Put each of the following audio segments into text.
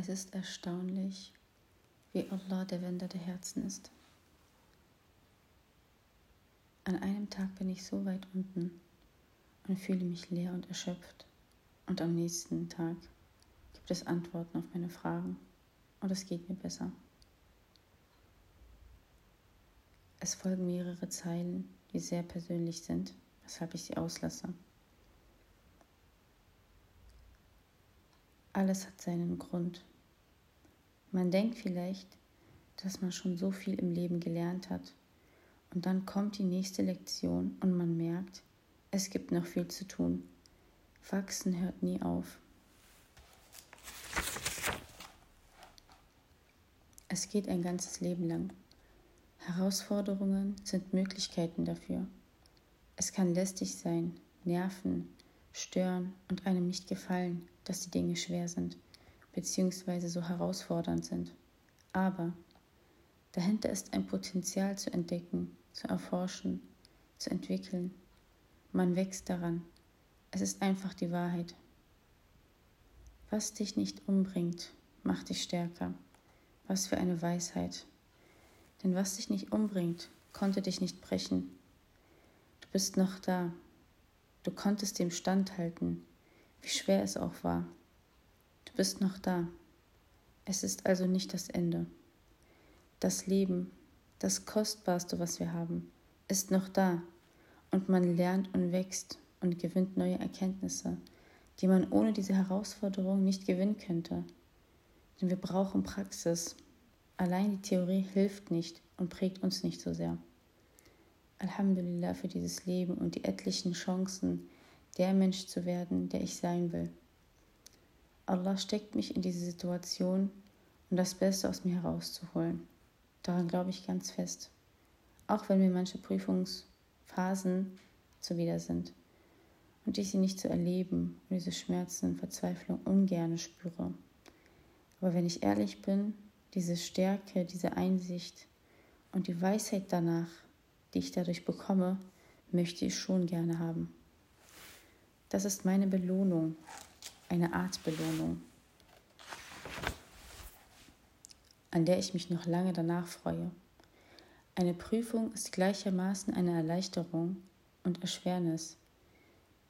Es ist erstaunlich, wie Allah der Wender der Herzen ist. An einem Tag bin ich so weit unten und fühle mich leer und erschöpft. Und am nächsten Tag gibt es Antworten auf meine Fragen und es geht mir besser. Es folgen mehrere Zeilen, die sehr persönlich sind, weshalb ich sie auslasse. Alles hat seinen Grund. Man denkt vielleicht, dass man schon so viel im Leben gelernt hat. Und dann kommt die nächste Lektion und man merkt, es gibt noch viel zu tun. Wachsen hört nie auf. Es geht ein ganzes Leben lang. Herausforderungen sind Möglichkeiten dafür. Es kann lästig sein, nerven, stören und einem nicht gefallen, dass die Dinge schwer sind, beziehungsweise so herausfordernd sind. Aber dahinter ist ein Potenzial zu entdecken, zu erforschen, zu entwickeln. Man wächst daran. Es ist einfach die Wahrheit. Was dich nicht umbringt, macht dich stärker. Was für eine Weisheit. Denn was dich nicht umbringt, konnte dich nicht brechen. Du bist noch da. Du konntest dem standhalten, wie schwer es auch war. Du bist noch da. Es ist also nicht das Ende. Das Leben, das Kostbarste, was wir haben, ist noch da und man lernt und wächst und gewinnt neue Erkenntnisse, die man ohne diese Herausforderung nicht gewinnen könnte. Denn wir brauchen Praxis, Allein die Theorie hilft nicht und prägt uns nicht so sehr. Alhamdulillah für dieses Leben und die etlichen Chancen, der Mensch zu werden, der ich sein will. Allah steckt mich in diese Situation, um das Beste aus mir herauszuholen. Daran glaube ich ganz fest. Auch wenn mir manche Prüfungsphasen zuwider sind und ich sie nicht zu erleben und diese Schmerzen und Verzweiflung ungerne spüre. Aber wenn ich ehrlich bin, diese Stärke, diese Einsicht und die Weisheit danach, die ich dadurch bekomme, möchte ich schon gerne haben. Das ist meine Belohnung, eine Art Belohnung, an der ich mich noch lange danach freue. Eine Prüfung ist gleichermaßen eine Erleichterung und Erschwernis,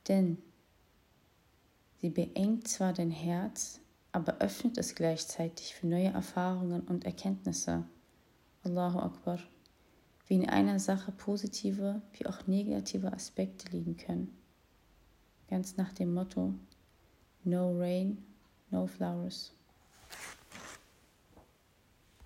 denn sie beengt zwar dein Herz, aber öffnet es gleichzeitig für neue Erfahrungen und Erkenntnisse. Allahu Akbar. Wie in einer Sache positive wie auch negative Aspekte liegen können. Ganz nach dem Motto No rain, no flowers.